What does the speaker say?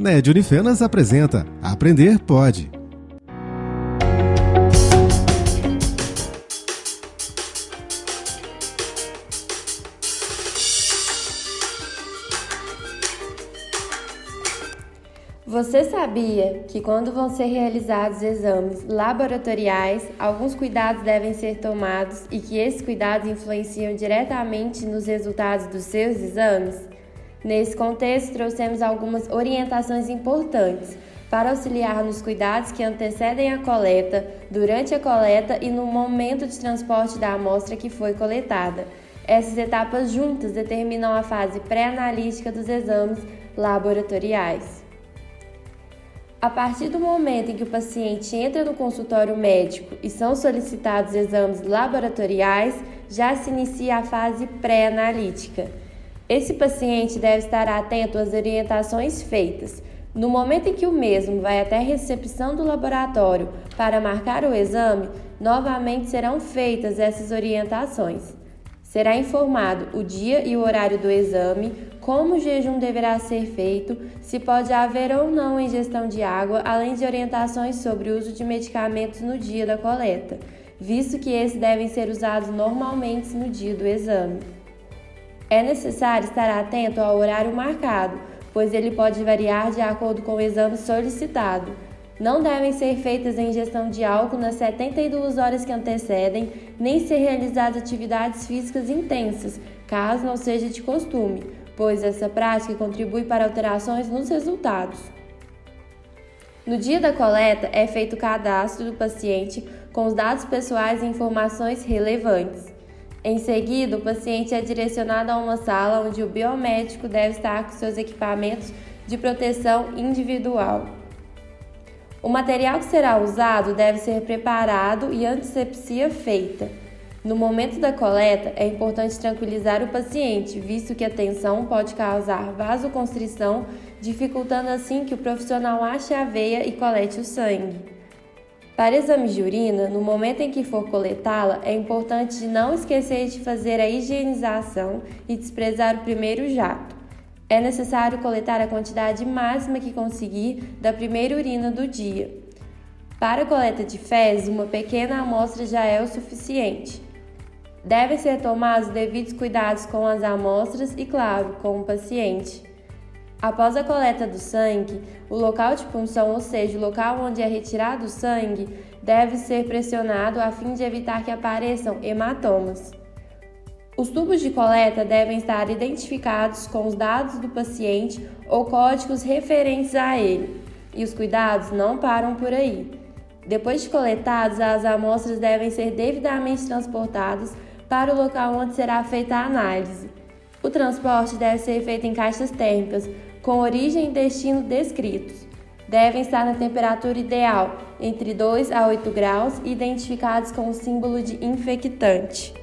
NED Unifenas apresenta Aprender Pode. Você sabia que quando vão ser realizados exames laboratoriais, alguns cuidados devem ser tomados e que esses cuidados influenciam diretamente nos resultados dos seus exames? Nesse contexto, trouxemos algumas orientações importantes para auxiliar nos cuidados que antecedem a coleta, durante a coleta e no momento de transporte da amostra que foi coletada. Essas etapas juntas determinam a fase pré-analítica dos exames laboratoriais. A partir do momento em que o paciente entra no consultório médico e são solicitados exames laboratoriais, já se inicia a fase pré-analítica. Esse paciente deve estar atento às orientações feitas. No momento em que o mesmo vai até a recepção do laboratório para marcar o exame, novamente serão feitas essas orientações. Será informado o dia e o horário do exame, como o jejum deverá ser feito, se pode haver ou não ingestão de água, além de orientações sobre o uso de medicamentos no dia da coleta, visto que esses devem ser usados normalmente no dia do exame. É necessário estar atento ao horário marcado, pois ele pode variar de acordo com o exame solicitado. Não devem ser feitas a ingestão de álcool nas 72 horas que antecedem, nem ser realizadas atividades físicas intensas, caso não seja de costume, pois essa prática contribui para alterações nos resultados. No dia da coleta, é feito o cadastro do paciente com os dados pessoais e informações relevantes. Em seguida, o paciente é direcionado a uma sala onde o biomédico deve estar com seus equipamentos de proteção individual. O material que será usado deve ser preparado e antisepsia feita. No momento da coleta, é importante tranquilizar o paciente, visto que a tensão pode causar vasoconstrição, dificultando assim que o profissional ache a veia e colete o sangue. Para exame de urina, no momento em que for coletá-la, é importante não esquecer de fazer a higienização e desprezar o primeiro jato. É necessário coletar a quantidade máxima que conseguir da primeira urina do dia. Para a coleta de fezes, uma pequena amostra já é o suficiente. Devem ser tomados devidos cuidados com as amostras e, claro, com o paciente. Após a coleta do sangue, o local de punção, ou seja, o local onde é retirado o sangue, deve ser pressionado a fim de evitar que apareçam hematomas. Os tubos de coleta devem estar identificados com os dados do paciente ou códigos referentes a ele, e os cuidados não param por aí. Depois de coletados, as amostras devem ser devidamente transportadas para o local onde será feita a análise. O transporte deve ser feito em caixas térmicas, com origem e destino descritos. Devem estar na temperatura ideal, entre 2 a 8 graus, identificados com o símbolo de infectante.